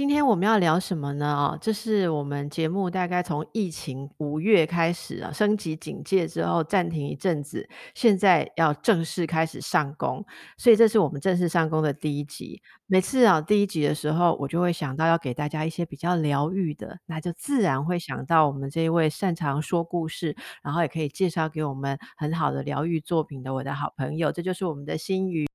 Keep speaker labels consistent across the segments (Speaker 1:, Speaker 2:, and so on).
Speaker 1: 今天我们要聊什么呢？啊，这是我们节目大概从疫情五月开始啊，升级警戒之后暂停一阵子，现在要正式开始上工，所以这是我们正式上工的第一集。每次啊第一集的时候，我就会想到要给大家一些比较疗愈的，那就自然会想到我们这一位擅长说故事，然后也可以介绍给我们很好的疗愈作品的我的好朋友，这就是我们的心瑜。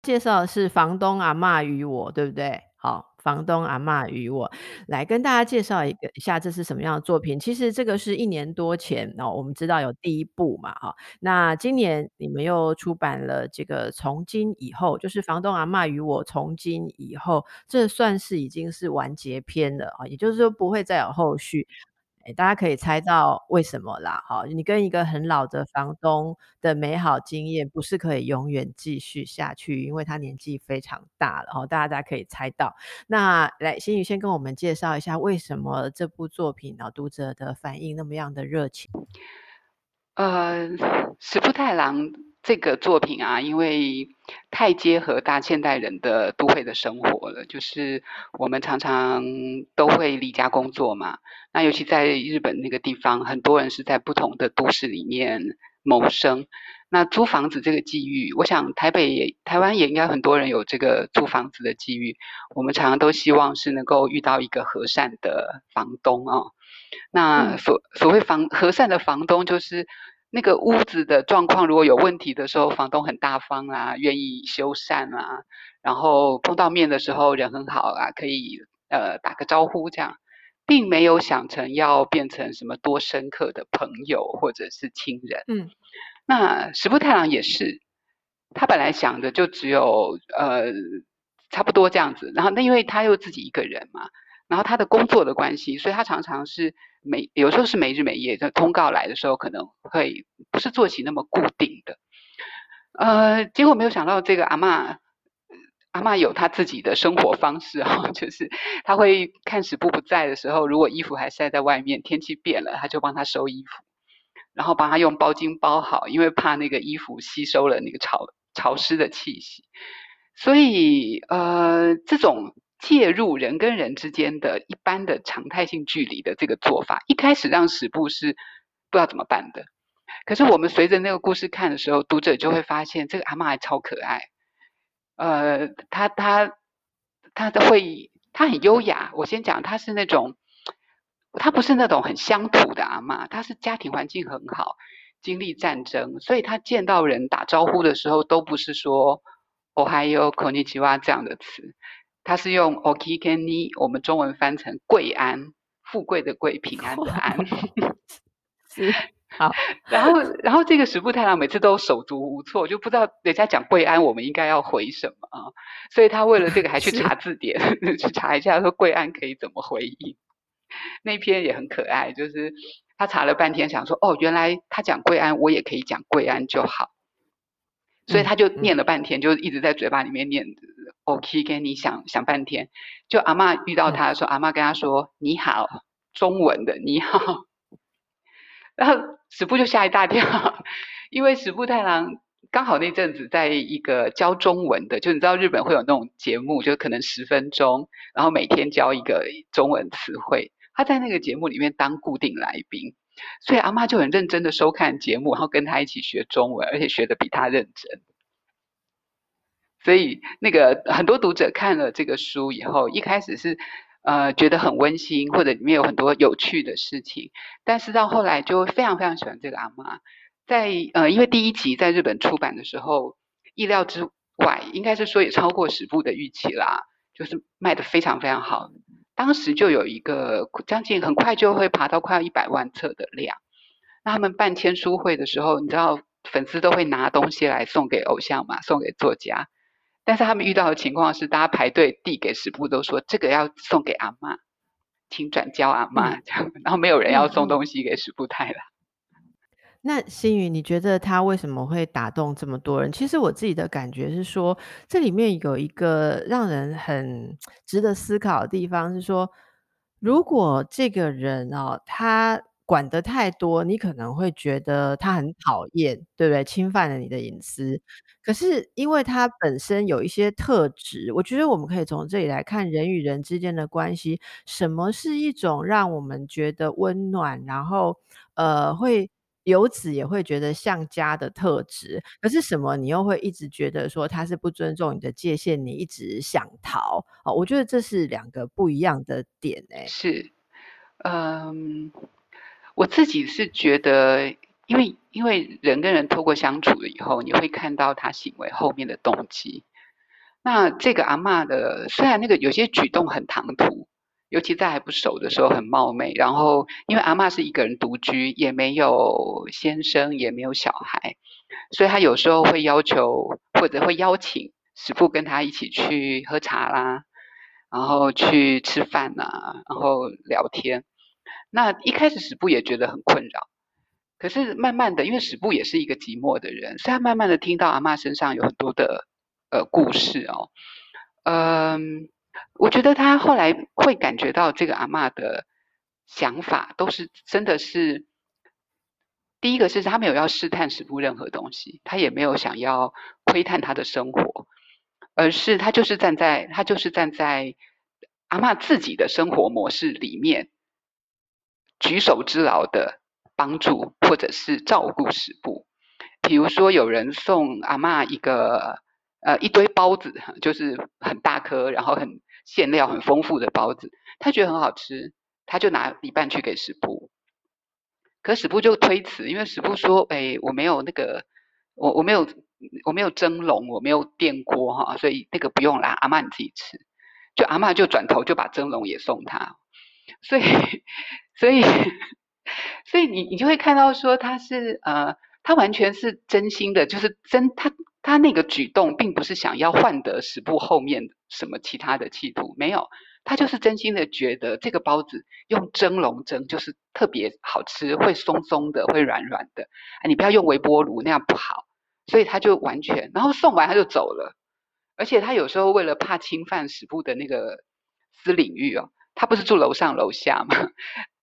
Speaker 1: 介绍的是房东阿骂与我，对不对？好。房东阿嬷与我来跟大家介绍一个一下，这是什么样的作品？其实这个是一年多前哦，我们知道有第一部嘛，哈。那今年你们又出版了这个从今以后，就是房东阿嬷与我从今以后，这算是已经是完结篇了啊，也就是说不会再有后续。大家可以猜到为什么啦？好，你跟一个很老的房东的美好经验，不是可以永远继续下去，因为他年纪非常大了。哦，大家大家可以猜到。那来，心瑜先跟我们介绍一下，为什么这部作品啊，读者的反应那么样的热情？
Speaker 2: 呃，石布太郎。这个作品啊，因为太结合大现代人的都会的生活了，就是我们常常都会离家工作嘛。那尤其在日本那个地方，很多人是在不同的都市里面谋生。那租房子这个机遇，我想台北也、台湾也应该很多人有这个租房子的机遇。我们常常都希望是能够遇到一个和善的房东啊。那所所谓房和善的房东，就是。那个屋子的状况如果有问题的时候，房东很大方啊，愿意修缮啊，然后碰到面的时候人很好啊，可以呃打个招呼这样，并没有想成要变成什么多深刻的朋友或者是亲人。嗯，那石部太郎也是，他本来想的就只有呃差不多这样子，然后那因为他又自己一个人嘛。然后他的工作的关系，所以他常常是没有时候是没日没夜的通告来的时候，可能会不是作息那么固定的。呃，结果没有想到这个阿嬷，阿嬷有她自己的生活方式啊，就是她会看石部不在的时候，如果衣服还晒在外面，天气变了，她就帮他收衣服，然后帮他用包巾包好，因为怕那个衣服吸收了那个潮潮湿的气息。所以呃，这种。介入人跟人之间的一般的常态性距离的这个做法，一开始让石部是不知道怎么办的。可是我们随着那个故事看的时候，读者就会发现这个阿嬷还超可爱。呃，她她她的会，她很优雅。我先讲，她是那种，她不是那种很乡土的阿嬷，她是家庭环境很好，经历战争，所以她见到人打招呼的时候，都不是说“おはよう、こんにちは”这样的词。 他是用 “oki kenni”，我们中文翻成“贵安”，富贵的贵，平安的 安。
Speaker 1: 是好，
Speaker 2: 然后，然后这个石部太郎每次都手足无措，就不知道人家讲贵安，我们应该要回什么啊？所以他为了这个还去查字典，去查一下说贵安可以怎么回应。那篇也很可爱，就是他查了半天，想说哦，原来他讲贵安，我也可以讲贵安就好。所以他就念了半天，嗯、就一直在嘴巴里面念。OK，给你想想半天，就阿嬷遇到他的时候，嗯、阿嬷跟他说：“你好，中文的你好。”然后石部就吓一大跳，因为石部太郎刚好那阵子在一个教中文的，就你知道日本会有那种节目，就可能十分钟，然后每天教一个中文词汇。他在那个节目里面当固定来宾，所以阿嬷就很认真的收看节目，然后跟他一起学中文，而且学的比他认真。所以，那个很多读者看了这个书以后，一开始是呃觉得很温馨，或者里面有很多有趣的事情，但是到后来就非常非常喜欢这个阿嬷。在呃，因为第一集在日本出版的时候，意料之外，应该是说也超过十部的预期啦，就是卖得非常非常好。当时就有一个将近很快就会爬到快要一百万册的量。那他们办签书会的时候，你知道粉丝都会拿东西来送给偶像嘛，送给作家。但是他们遇到的情况是，大家排队递给石部都说这个要送给阿嬷，请转交阿嬷这样，然后没有人要送东西给石布太郎。
Speaker 1: 那心宇，你觉得他为什么会打动这么多人？其实我自己的感觉是说，这里面有一个让人很值得思考的地方，是说，如果这个人哦，他。管得太多，你可能会觉得他很讨厌，对不对？侵犯了你的隐私。可是因为他本身有一些特质，我觉得我们可以从这里来看人与人之间的关系。什么是一种让我们觉得温暖，然后呃，会由此也会觉得像家的特质？可是什么，你又会一直觉得说他是不尊重你的界限，你一直想逃？哦，我觉得这是两个不一样的点，欸。
Speaker 2: 是，嗯。我自己是觉得，因为因为人跟人透过相处了以后，你会看到他行为后面的动机。那这个阿嬷的，虽然那个有些举动很唐突，尤其在还不熟的时候很冒昧。然后，因为阿嬷是一个人独居，也没有先生，也没有小孩，所以他有时候会要求或者会邀请师父跟他一起去喝茶啦，然后去吃饭呐，然后聊天。那一开始史布也觉得很困扰，可是慢慢的，因为史布也是一个寂寞的人，所以他慢慢的听到阿嬷身上有很多的呃故事哦，嗯，我觉得他后来会感觉到这个阿嬷的想法都是真的是，第一个是他没有要试探史布任何东西，他也没有想要窥探他的生活，而是他就是站在他就是站在阿嬷自己的生活模式里面。举手之劳的帮助，或者是照顾食布。比如说，有人送阿嬷一个呃一堆包子，就是很大颗，然后很馅料很丰富的包子，他觉得很好吃，他就拿一半去给食布。可食布就推辞，因为食布说：“哎，我没有那个，我我没有我没有蒸笼，我没有电锅哈，所以那个不用啦，阿嬷你自己吃。”就阿嬷就转头就把蒸笼也送他，所以。所以，所以你你就会看到说他是呃，他完全是真心的，就是真他他那个举动，并不是想要换得食部后面什么其他的企图，没有，他就是真心的觉得这个包子用蒸笼蒸就是特别好吃，会松松的，会软软的，啊，你不要用微波炉那样不好，所以他就完全，然后送完他就走了，而且他有时候为了怕侵犯食部的那个私领域哦，他不是住楼上楼下吗？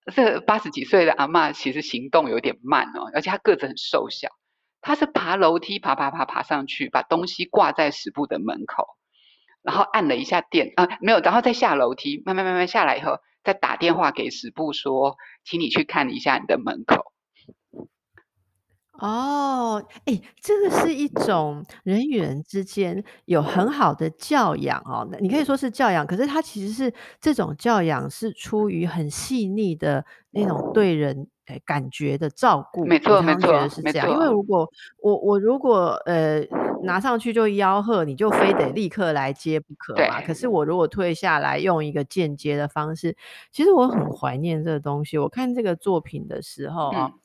Speaker 2: 这八十几岁的阿嬷其实行动有点慢哦，而且她个子很瘦小，她是爬楼梯爬爬爬爬上去，把东西挂在十部的门口，然后按了一下电啊，没有，然后再下楼梯，慢慢慢慢下来以后，再打电话给十部说，请你去看一下你的门口。
Speaker 1: 哦，哎，这个是一种人与人之间有很好的教养哦。你可以说是教养，可是它其实是这种教养是出于很细腻的那种对人诶感觉的照顾。
Speaker 2: 没错，没错，觉得
Speaker 1: 是这样。因为如果我我如果呃拿上去就吆喝，你就非得立刻来接不可嘛。可是我如果退下来，用一个间接的方式，其实我很怀念这个东西。我看这个作品的时候啊。嗯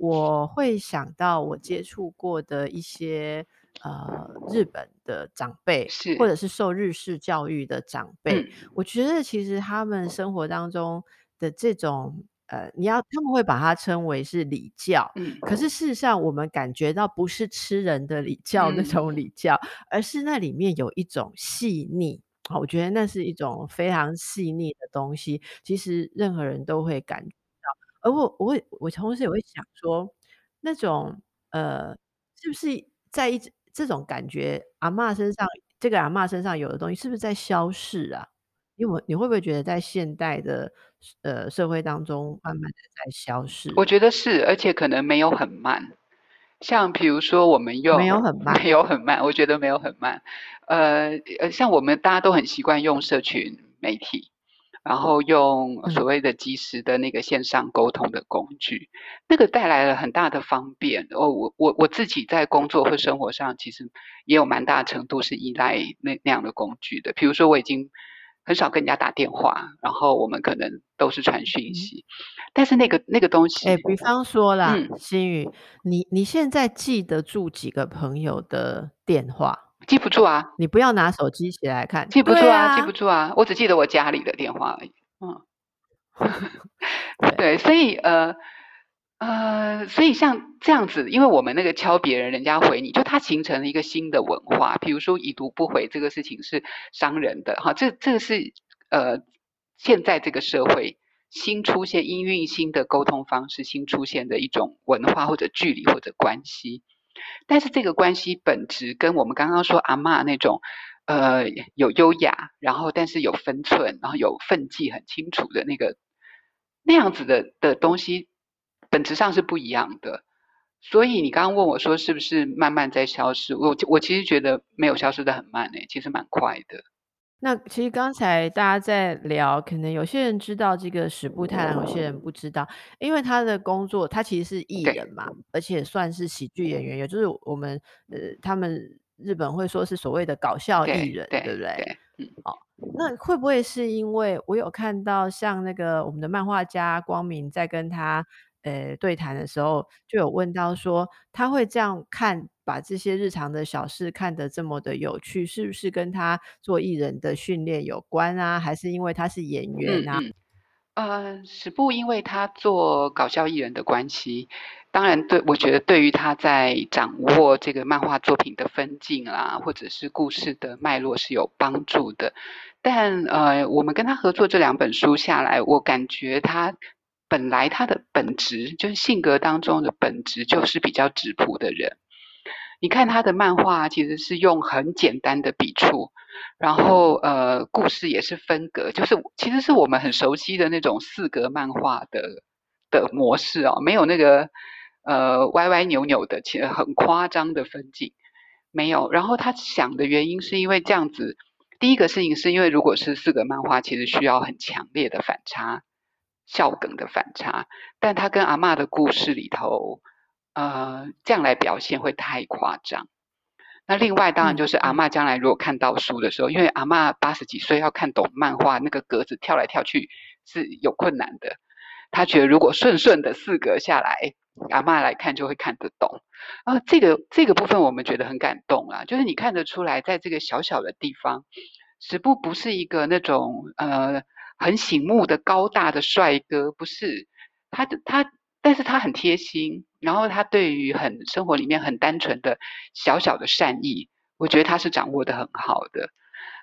Speaker 1: 我会想到我接触过的一些呃日本的长辈，是。或者是受日式教育的长辈，嗯，我觉得其实他们生活当中的这种呃，你要他们会把它称为是礼教，嗯，可是事实上我们感觉到不是吃人的礼教那种礼教，嗯，而是那里面有一种细腻，我觉得那是一种非常细腻的东西，其实任何人都会感。而我，我会，我同时也会想说，那种呃，是不是在一这种感觉，阿嬷身上，这个阿嬷身上有的东西，是不是在消逝啊？因为你会不会觉得，在现代的呃社会当中，慢慢的在消逝？
Speaker 2: 我觉得是，而且可能没有很慢。像比如说，我们用
Speaker 1: 没有很 慢，
Speaker 2: 没有很慢，我觉得没有很慢。呃呃，像我们大家都很习惯用社群媒体。然后用所谓的即时的那个线上沟通的工具，嗯、那个带来了很大的方便。哦，我我我自己在工作或生活上，其实也有蛮大程度是依赖那那样的工具的。比如说，我已经很少跟人家打电话，然后我们可能都是传讯息。嗯、但是那个那个东西，
Speaker 1: 哎，比方说啦，嗯、心宇，你你现在记得住几个朋友的电话？
Speaker 2: 记不住啊！
Speaker 1: 你不要拿手机起来看，
Speaker 2: 记不住啊，啊，记不住啊！我只记得我家里的电话而已。嗯，对，所以呃呃，所以像这样子，因为我们那个敲别人，人家回你，就它形成了一个新的文化。比如说已读不回这个事情是伤人的哈，这这个是呃现在这个社会新出现、因运新的沟通方式新出现的一种文化或者距离或者关系。但是这个关系本质跟我们刚刚说阿嬷那种。呃，有优雅，然后但是有分寸，然后有分际很清楚的那个那样子的的东西，本质上是不一样的。所以你刚刚问我说是不是慢慢在消失？我我其实觉得没有消失的很慢诶，其实蛮快的。
Speaker 1: 那其实刚才大家在聊，可能有些人知道这个矢部太郎，有些人不知道，因为他的工作他其实是艺人嘛，而且算是喜剧演员，也就是我们呃他们。日本会说是所谓的搞笑艺人，对，不对？对，嗯，哦，那会不会是因为我有看到像那个我们的漫画家光明在跟他呃对谈的时候，就有问到说他会这样看，把这些日常的小事看得这么的有趣，是不是跟他做艺人的训练有关啊？还是因为他是演员啊？
Speaker 2: 呃，史布因为他做搞笑艺人的关系，当然对，我觉得对于他在掌握这个漫画作品的分镜啦，或者是故事的脉络是有帮助的。但呃，我们跟他合作这两本书下来，我感觉他本来他的本质就是性格当中的本质就是比较质朴的人。你看他的漫画，其实是用很简单的笔触，然后呃，故事也是分格，就是其实是我们很熟悉的那种四格漫画的的模式哦，没有那个呃歪歪扭扭的，其实很夸张的分镜，没有。然后他想的原因是因为这样子，第一个事情是因为如果是四格漫画，其实需要很强烈的反差，笑梗的反差，但他跟阿嬷的故事里头。呃，这样来表现会太夸张。那另外当然就是阿嬷将来如果看到书的时候，因为阿嬷八十几岁要看懂漫画，那个格子跳来跳去是有困难的。他觉得如果顺顺的四格下来，阿嬷来看就会看得懂。啊，这个这个部分我们觉得很感动啊，就是你看得出来，在这个小小的地方，矢部不是一个那种呃很醒目的高大的帅哥，不是他的他。但是他很贴心，然后他对于很生活里面很单纯的小小的善意，我觉得他是掌握的很好的，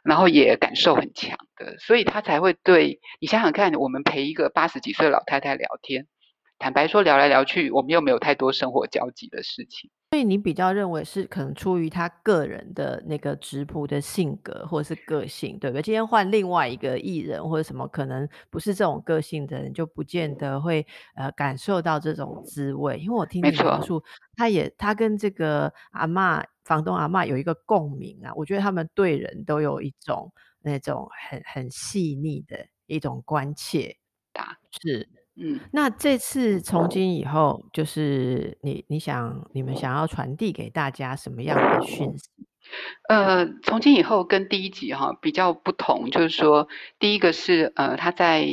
Speaker 2: 然后也感受很强的，所以他才会对你想想看，我们陪一个八十几岁老太太聊天，坦白说聊来聊去，我们又没有太多生活交集的事情。
Speaker 1: 所以你比较认为是可能出于他个人的那个质朴的性格或者是个性，对不对？今天换另外一个艺人或者什么，可能不是这种个性的人，就不见得会呃感受到这种滋味。因为我听你描述，他也他跟这个阿嬷房东阿嬷有一个共鸣啊，我觉得他们对人都有一种那种很很细腻的一种关切，是。
Speaker 2: 嗯，
Speaker 1: 那这次从今以后，就是你你想你们想要传递给大家什么样的讯息？
Speaker 2: 呃，从今以后跟第一集哈、哦、比较不同，就是说第一个是呃他在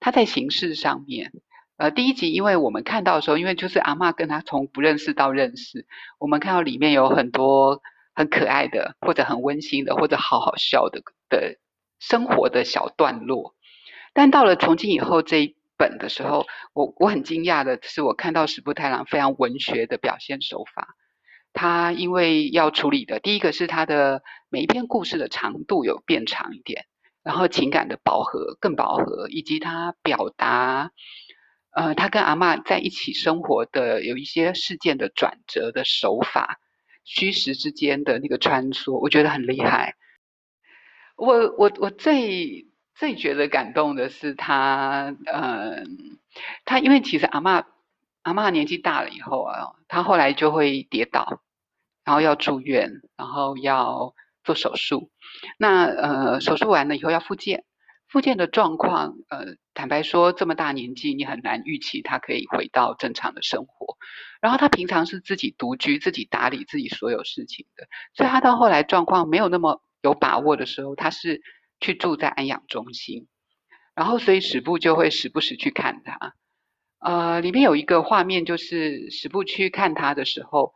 Speaker 2: 他在形式上面，呃第一集因为我们看到的时候，因为就是阿嬷跟他从不认识到认识，我们看到里面有很多很可爱的或者很温馨的或者好好笑的的生活的小段落，但到了从今以后这一。本的时候，我我很惊讶的是，我看到石部太郎非常文学的表现手法。他因为要处理的第一个是他的每一篇故事的长度有变长一点，然后情感的饱和更饱和，以及他表达，呃，他跟阿嬷在一起生活的有一些事件的转折的手法，虚实之间的那个穿梭，我觉得很厉害。我我我最。最觉得感动的是他，呃，他因为其实阿嬷阿嬷年纪大了以后啊，他后来就会跌倒，然后要住院，然后要做手术。那呃，手术完了以后要复健，复健的状况，呃，坦白说这么大年纪，你很难预期他可以回到正常的生活。然后他平常是自己独居，自己打理自己所有事情的，所以他到后来状况没有那么有把握的时候，他是。去住在安养中心，然后所以史部就会时不时去看他。呃，里面有一个画面，就是史部去看他的时候，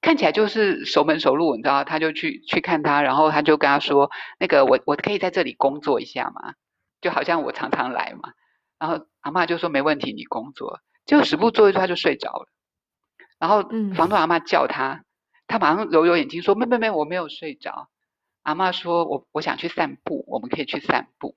Speaker 2: 看起来就是熟门熟路，你知道，他就去去看他，然后他就跟他说：“那个，我我可以在这里工作一下吗？就好像我常常来嘛。”然后阿嬷就说没问题，你工作。结果史布做一做他就睡着了，然后房东阿嬷叫他，他马上揉揉眼睛说没没没，我没有睡着。阿嬷说我我想去散步，我们可以去散步。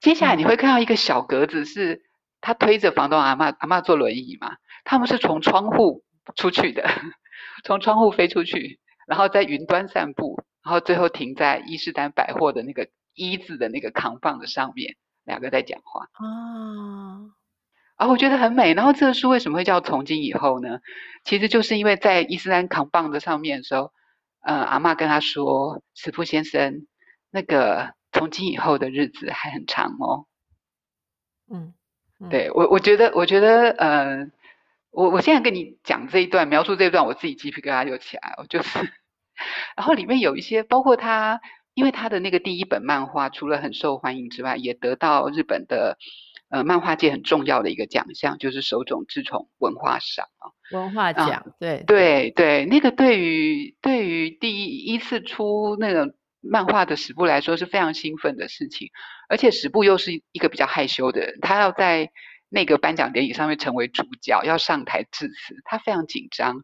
Speaker 2: 接下来你会看到一个小格子，是他推着房东阿嬷，阿嬷坐轮椅嘛，他们是从窗户出去的，从窗户飞出去，然后在云端散步，然后最后停在伊势丹百货的那个一字的那个扛棒的上面，两个在讲话啊，啊，我觉得很美。然后这个书为什么会叫从今以后呢？其实就是因为在伊斯丹扛棒的上面的时候，呃，阿嬷跟他说：“慈父先生，那个。”从今以后的日子还很长哦。嗯，嗯对我，我觉得，我觉得，呃，我我现在跟你讲这一段，描述这一段，我自己鸡皮疙瘩就起来了，就是，然后里面有一些，包括他，因为他的那个第一本漫画，除了很受欢迎之外，也得到日本的呃漫画界很重要的一个奖项，就是手冢治虫文化赏啊。
Speaker 1: 文化奖，对
Speaker 2: 对对，那个对于对于第一一次出那个。漫画的史部来说是非常兴奋的事情，而且史部又是一个比较害羞的人，他要在那个颁奖典礼上面成为主角，要上台致辞，他非常紧张。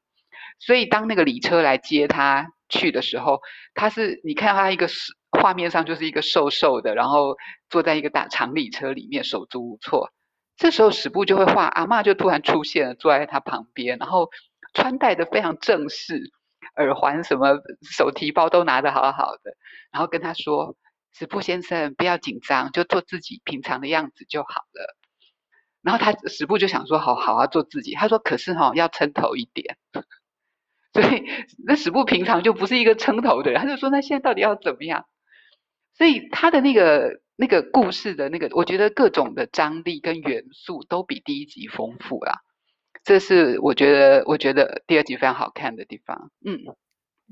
Speaker 2: 所以当那个礼车来接他去的时候，他是你看到他一个画面上就是一个瘦瘦的，然后坐在一个大长礼车里面手足无措。这时候史布就会画，阿嬷就突然出现了，坐在他旁边，然后穿戴的非常正式。耳环什么，手提包都拿得好好的，然后跟他说：“史布先生，不要紧张，就做自己平常的样子就好了。”然后他史布就想说：“好好啊，做自己。”他说：“可是哈、哦，要撑头一点。”所以那史布平常就不是一个撑头的人，他就说：“那现在到底要怎么样？”所以他的那个那个故事的那个，我觉得各种的张力跟元素都比第一集丰富啦。这是我觉得，我觉得第二集非常好看的地方。嗯，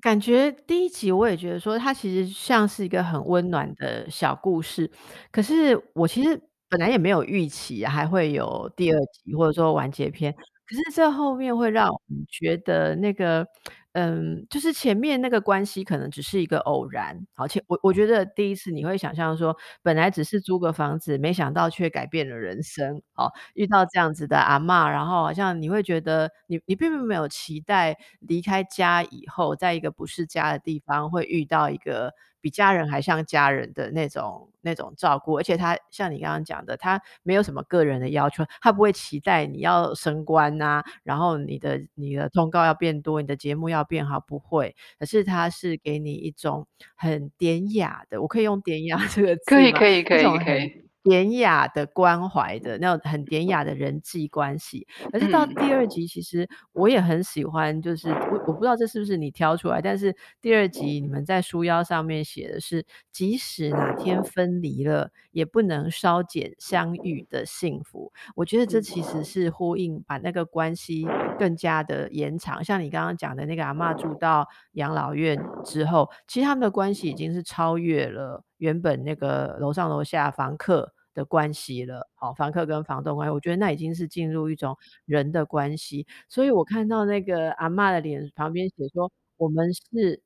Speaker 1: 感觉第一集我也觉得说，它其实像是一个很温暖的小故事。可是我其实本来也没有预期还会有第二集，或者说完结篇。可是这后面会让我们觉得那个。嗯，就是前面那个关系可能只是一个偶然，好，且我我觉得第一次你会想象说，本来只是租个房子，没想到却改变了人生，哦，遇到这样子的阿嬷，然后好像你会觉得你你并没有期待离开家以后，在一个不是家的地方会遇到一个。比家人还像家人的那种那种照顾，而且他像你刚刚讲的，他没有什么个人的要求，他不会期待你要升官啊，然后你的你的通告要变多，你的节目要变好，不会。可是他是给你一种很典雅的，我可以用典雅 这个字吗？
Speaker 2: 可以可以可以可以。
Speaker 1: 典雅的关怀的那种很典雅的人际关系，可是到第二集，其实我也很喜欢，就是我我不知道这是不是你挑出来，但是第二集你们在书腰上面写的是，即使哪天分离了，也不能稍减相遇的幸福。我觉得这其实是呼应，把那个关系更加的延长。像你刚刚讲的那个阿嬷住到养老院之后，其实他们的关系已经是超越了。原本那个楼上楼下房客的关系了，好，房客跟房东关系，我觉得那已经是进入一种人的关系。所以我看到那个阿嬷的脸旁边写说：“我们是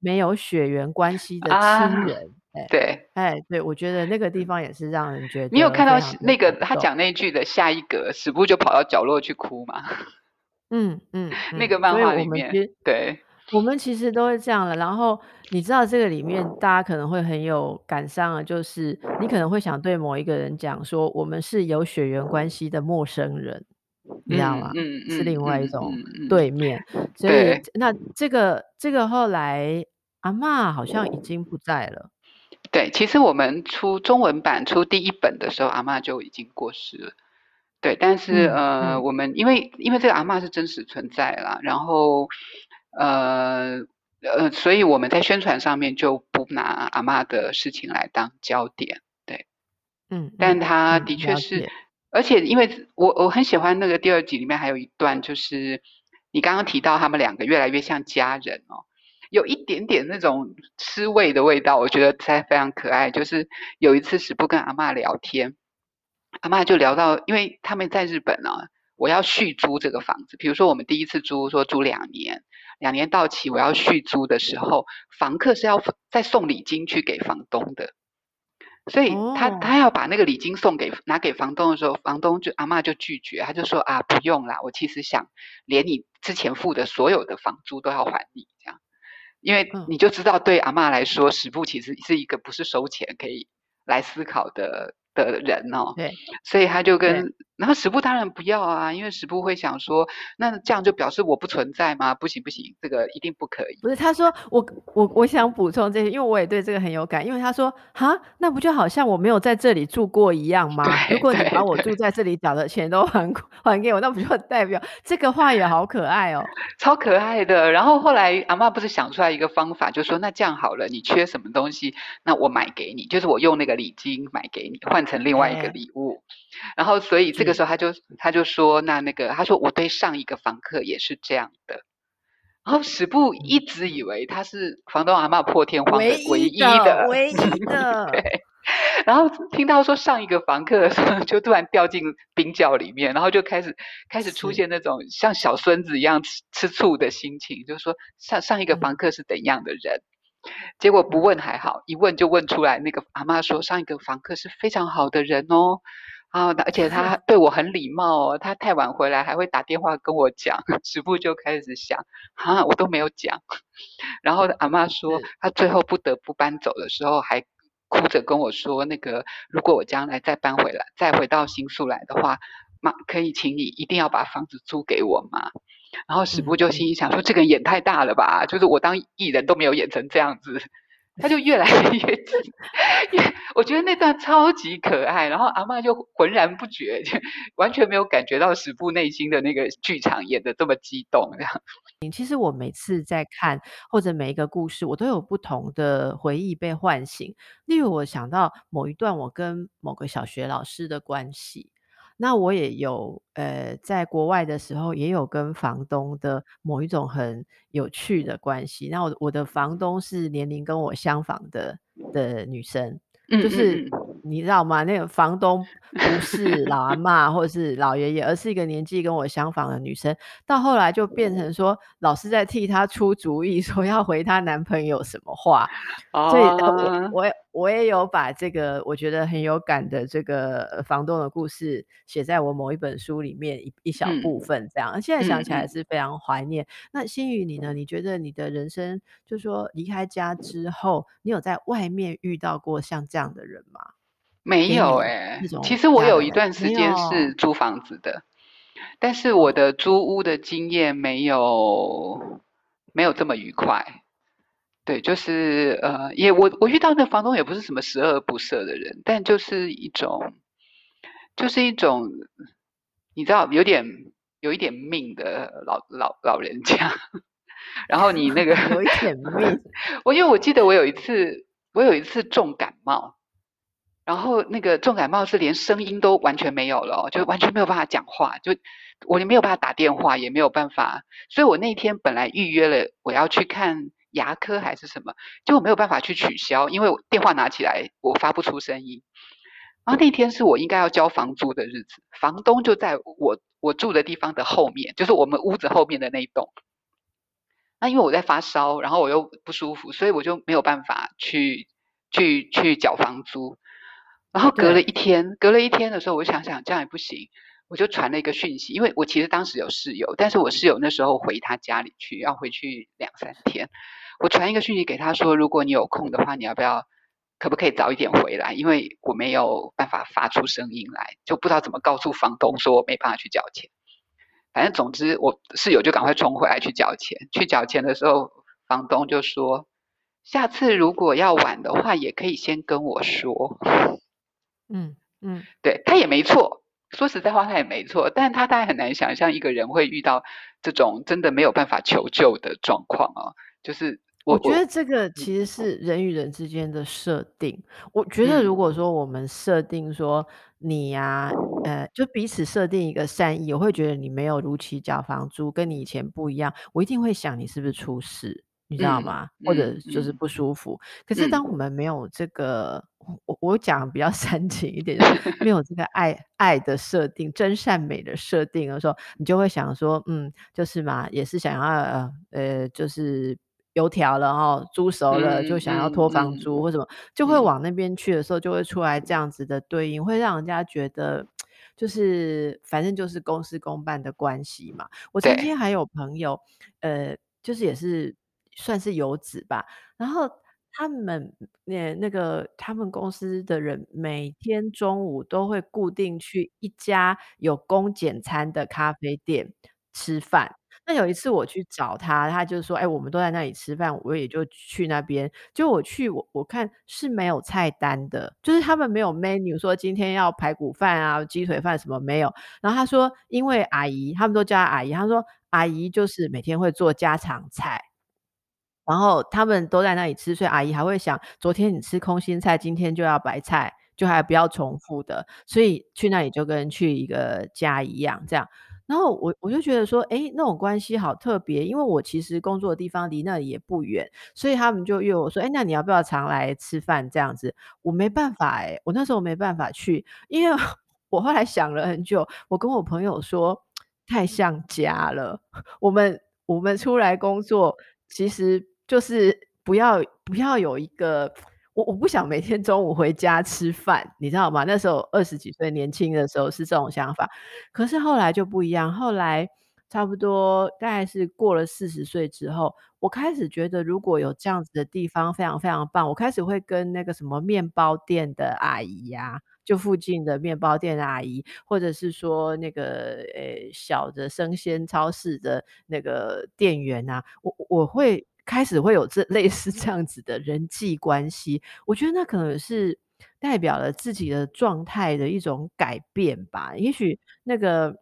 Speaker 1: 没有血缘关系的亲人。啊”哎，
Speaker 2: 对，
Speaker 1: 哎，对，我觉得那个地方也是让人觉得。
Speaker 2: 你有看到那个他讲那句的下一格，史布就跑到角落去哭吗？
Speaker 1: 嗯嗯，嗯
Speaker 2: 那个漫画里面，对。
Speaker 1: 我们其实都会这样了，然后你知道这个里面大家可能会很有感伤啊，就是你可能会想对某一个人讲说，我们是有血缘关系的陌生人，你知道吗？
Speaker 2: 嗯嗯，
Speaker 1: 是另外一种对面。所以那这个这个后来阿嬷好像已经不在了。
Speaker 2: 对，其实我们出中文版出第一本的时候，阿嬷就已经过世了。对，但是、嗯、呃，嗯、我们因为因为这个阿嬷是真实存在啦，然后。呃呃，所以我们在宣传上面就不拿阿嬷的事情来当焦点，对，
Speaker 1: 嗯，
Speaker 2: 但他的确是，嗯、而且因为我我很喜欢那个第二集里面还有一段，就是你刚刚提到他们两个越来越像家人哦，有一点点那种吃味的味道，我觉得才非常可爱。就是有一次史布跟阿嬷聊天，阿嬷就聊到，因为他们在日本呢、啊，我要续租这个房子，比如说我们第一次租说租两年。两年到期，我要续租的时候，房客是要再送礼金去给房东的。所以他他要把那个礼金送给拿给房东的时候，房东就阿嬷就拒绝，他就说啊不用啦，我其实想连你之前付的所有的房租都要还你这样，因为你就知道对阿嬷来说，十步其实是一个不是收钱可以来思考的。的人哦，对，所以他就跟，然后食部当然不要啊，因为食部会想说，那这样就表示我不存在吗？不行不行，这个一定不可以。
Speaker 1: 不是，他说我我我想补充这些，因为我也对这个很有感，因为他说哈，那不就好像我没有在这里住过一样吗？如果你把我住在这里缴的钱都还还给我，那不就代表这个话也好可爱哦，
Speaker 2: 超可爱的。然后后来阿嬷不是想出来一个方法，就说那这样好了，你缺什么东西，那我买给你，就是我用那个礼金买给你换。成另外一个礼物，然后所以这个时候他就他就说，那那个他说我对上一个房客也是这样的，然后史布一直以为他是房东阿嬷破天荒的唯一的
Speaker 1: 唯一的，
Speaker 2: 对，然后听到说上一个房客的时候，就突然掉进冰窖里面，然后就开始开始出现那种像小孙子一样吃吃醋的心情，就是说上上一个房客是怎样的人。结果不问还好，一问就问出来。那个阿嬷说，上一个房客是非常好的人哦，啊，而且他对我很礼貌哦。他太晚回来还会打电话跟我讲。食部就开始想，啊，我都没有讲。然后阿妈说，他最后不得不搬走的时候，还哭着跟我说，那个如果我将来再搬回来，再回到新宿来的话，妈可以请你一定要把房子租给我吗？然后食部就心里想说：“这个人演太大了吧？就是我当艺人都没有演成这样子。”他就越来越近，我觉得那段超级可爱。然后阿嬷就浑然不觉，就完全没有感觉到史部内心的那个剧场演的这么激动。这样，
Speaker 1: 其实我每次在看或者每一个故事，我都有不同的回忆被唤醒。例如，我想到某一段我跟某个小学老师的关系。那我也有，呃，在国外的时候也有跟房东的某一种很有趣的关系。那我我的房东是年龄跟我相仿的的女生，就是。你知道吗？那个房东不是老阿嬷或者是老爷爷，而是一个年纪跟我相仿的女生。到后来就变成说，老师在替她出主意，说要回她男朋友什么话。Oh. 所以我我我也有把这个我觉得很有感的这个房东的故事写在我某一本书里面一一小部分这样。现在想起来是非常怀念。那心语你呢？你觉得你的人生，就是说离开家之后，你有在外面遇到过像这样的人吗？
Speaker 2: 没有哎、欸，其实我有一段时间是租房子的，但是我的租屋的经验没有没有这么愉快。对，就是呃，也我我遇到的房东也不是什么十恶不赦的人，但就是一种，就是一种，你知道，有点有一点命的老老老人家。然后你那个
Speaker 1: 有一点命，
Speaker 2: 我因为我记得我有一次我有一次重感冒。然后那个重感冒是连声音都完全没有了，就完全没有办法讲话，就我也没有办法打电话，也没有办法，所以我那天本来预约了我要去看牙科还是什么，就没有办法去取消，因为我电话拿起来我发不出声音。然后那天是我应该要交房租的日子，房东就在我我住的地方的后面，就是我们屋子后面的那一栋。那因为我在发烧，然后我又不舒服，所以我就没有办法去去去缴房租。然后隔了一天，隔了一天的时候，我想想这样也不行，我就传了一个讯息，因为我其实当时有室友，但是我室友那时候回他家里去，要回去两三天，我传一个讯息给他说，如果你有空的话，你要不要，可不可以早一点回来？因为我没有办法发出声音来，就不知道怎么告诉房东说我没办法去交钱。反正总之，我室友就赶快冲回来去缴钱。去缴钱的时候，房东就说，下次如果要晚的话，也可以先跟我说。
Speaker 1: 嗯嗯，
Speaker 2: 对，他也没错，说实在话他也没错，但他大概很难想象一个人会遇到这种真的没有办法求救的状况啊。就是我，
Speaker 1: 觉得这个其实是人与人之间的设定。嗯、我觉得如果说我们设定说你呀、啊，呃，就彼此设定一个善意，我会觉得你没有如期缴房租，跟你以前不一样，我一定会想你是不是出事。你知道吗？嗯、或者就是不舒服。嗯、可是当我们没有这个，嗯、我我讲比较 煽情一点，就是没有这个爱爱的设定、真善美的设定的时候，你就会想说，嗯，就是嘛，也是想要呃呃，就是油条了哈，猪熟了就想要拖房租或什么，就会往那边去的时候，就会出来这样子的对应，会让人家觉得就是反正就是公事公办的关系嘛。我曾经还有朋友，呃，就是也是算是游子吧，然后他们那那个他们公司的人每天中午都会固定去一家有供简餐的咖啡店吃饭。那有一次我去找他，他就说：“哎、我们都在那里吃饭，我也就去那边。就我去，我我看是没有菜单的，就是他们没有 menu 说今天要排骨饭啊、鸡腿饭什么没有。然后他说，因为阿姨他们都叫阿姨，他说阿姨就是每天会做家常菜，然后他们都在那里吃，所以阿姨还会想，昨天你吃空心菜，今天就要白菜，就还不要重复的，所以去那里就跟去一个家一样，这样。”然后我我就觉得说，哎，那种关系好特别，因为我其实工作的地方离那里也不远，所以他们就约我说，哎，那你要不要常来吃饭这样子？我没办法，哎，我那时候没办法去，因为我后来想了很久，我跟我朋友说，太像家了。我们我们出来工作，其实就是不要不要有一个。我我不想每天中午回家吃饭，你知道吗？那时候二十几岁年轻的时候是这种想法，可是后来就不一样。后来差不多大概是过了四十岁之后，我开始觉得如果有这样子的地方非常非常棒。我开始会跟那个什么面包店的阿姨呀、就附近的面包店的阿姨，或者是说那个呃小的生鲜超市的那个店员啊，我我会。开始会有这类似这样子的人际关系，我觉得那可能是代表了自己的状态的一种改变吧。也许那个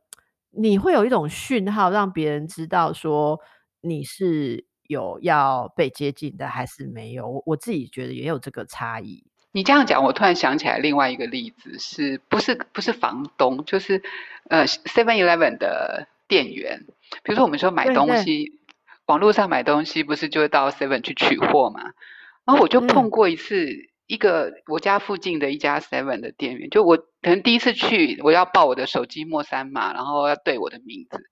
Speaker 1: 你会有一种讯号，让别人知道说你是有要被接近的，还是没有。我我自己觉得也有这个差异。
Speaker 2: 你这样讲，我突然想起来另外一个例子，是不是不是房东，就是呃 Seven Eleven 的店员。比如说我们说买东西。网络上买东西不是就会到 Seven 去取货嘛？然后我就碰过一次，一个我家附近的一家 Seven 的店员，就我可能第一次去，我要报我的手机末三码，然后要对我的名字。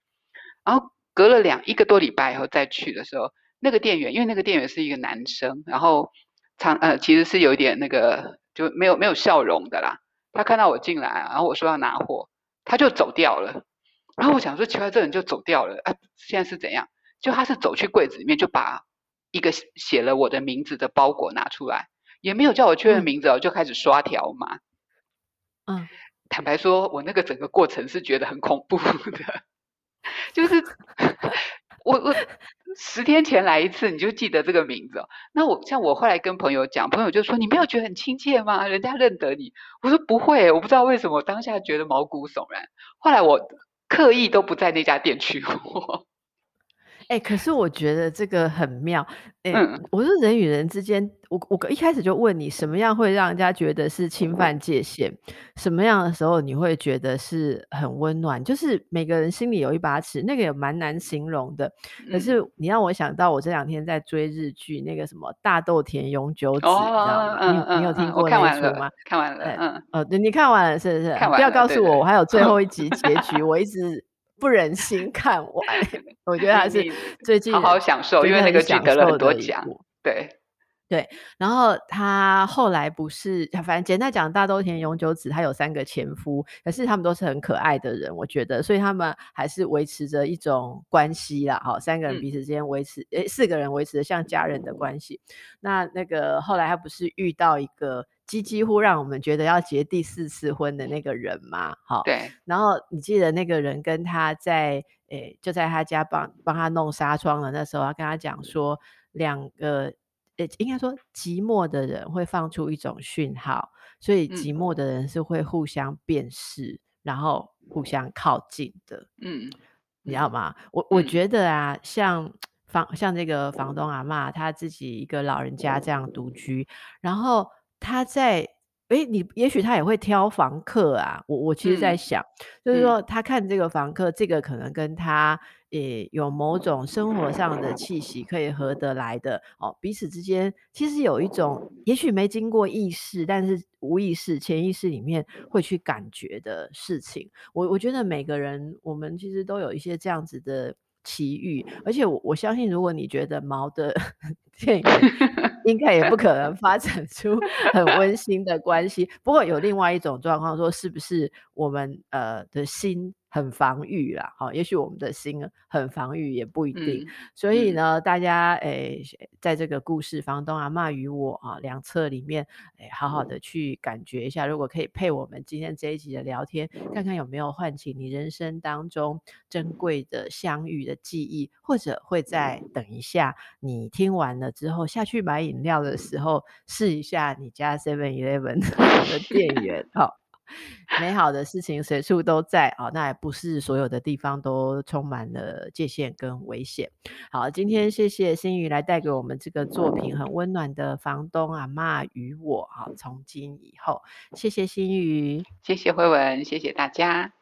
Speaker 2: 然后隔了两一个多礼拜以后再去的时候，那个店员因为那个店员是一个男生，然后长呃其实是有一点那个就没有没有笑容的啦。他看到我进来，然后我说要拿货，他就走掉了。然后我想说奇怪，这人就走掉了啊？现在是怎样？就他是走去柜子里面，就把一个写了我的名字的包裹拿出来，也没有叫我确认名字哦，就开始刷条码。嗯，坦白说，我那个整个过程是觉得很恐怖的，就是 我我十天前来一次，你就记得这个名字哦。那我像我后来跟朋友讲，朋友就说，你没有觉得很亲切吗？人家认得你。我说不会，我不知道为什么，我当下觉得毛骨悚然。后来我刻意都不在那家店取货。
Speaker 1: 哎、欸，可是我觉得这个很妙。哎、欸，嗯、我说人与人之间，我我一开始就问你，什么样会让人家觉得是侵犯界限？什么样的时候你会觉得是很温暖？就是每个人心里有一把尺，那个也蛮难形容的。可是你让我想到，我这两天在追日剧，那个什么大豆田永久子，哦、你知道吗？嗯、你你有听过那一出吗？
Speaker 2: 看完了，嗯，
Speaker 1: 哦，你看完了是不是？不要告诉我，我还有最后一集结局，我一直。不忍心看完，我觉得还是最近
Speaker 2: 好好享受，因为那个剧得了很多奖。对
Speaker 1: 对，然后他后来不是，反正简单讲，大豆田永久子他有三个前夫，可是他们都是很可爱的人，我觉得，所以他们还是维持着一种关系啦。哈，三个人彼此之间维持，诶、嗯，四个人维持着像家人的关系。那那个后来他不是遇到一个。几几乎让我们觉得要结第四次婚的那个人嘛，好，
Speaker 2: 对。
Speaker 1: 然后你记得那个人跟他在，诶，就在他家帮帮他弄纱窗的那时候，他跟他讲说，两个，诶，应该说寂寞的人会放出一种讯号，所以寂寞的人是会互相辨识，嗯、然后互相靠近的，嗯，你知道吗？我我觉得啊，嗯、像房像这个房东阿嬷，他自己一个老人家这样独居，然后。他在诶，你也许他也会挑房客啊。我我其实在想，嗯、就是说他看这个房客，嗯、这个可能跟他也有某种生活上的气息可以合得来的哦。彼此之间其实有一种，也许没经过意识，但是无意识、潜意识里面会去感觉的事情。我我觉得每个人，我们其实都有一些这样子的奇遇，而且我我相信，如果你觉得毛的电影 应该也不可能发展出很温馨的关系。不过有另外一种状况，说是不是我们呃的心很防御啦？好，也许我们的心很防御也不一定。嗯、所以呢，嗯、大家诶、欸，在这个故事《房东阿妈与我》啊两册里面，诶、欸，好好的去感觉一下，如果可以配我们今天这一集的聊天，看看有没有唤起你人生当中珍贵的相遇的记忆，或者会再等一下，你听完了之后下去买饮料的时候，试一下你家 Seven Eleven 的店员，好。美好的事情随处都在啊，那也不是所有的地方都充满了界限跟危险。好，今天谢谢心瑜来带给我们这个作品很温暖的房东阿妈与我。好，从今以后，谢谢心瑜，
Speaker 2: 谢谢慧文，谢谢大家。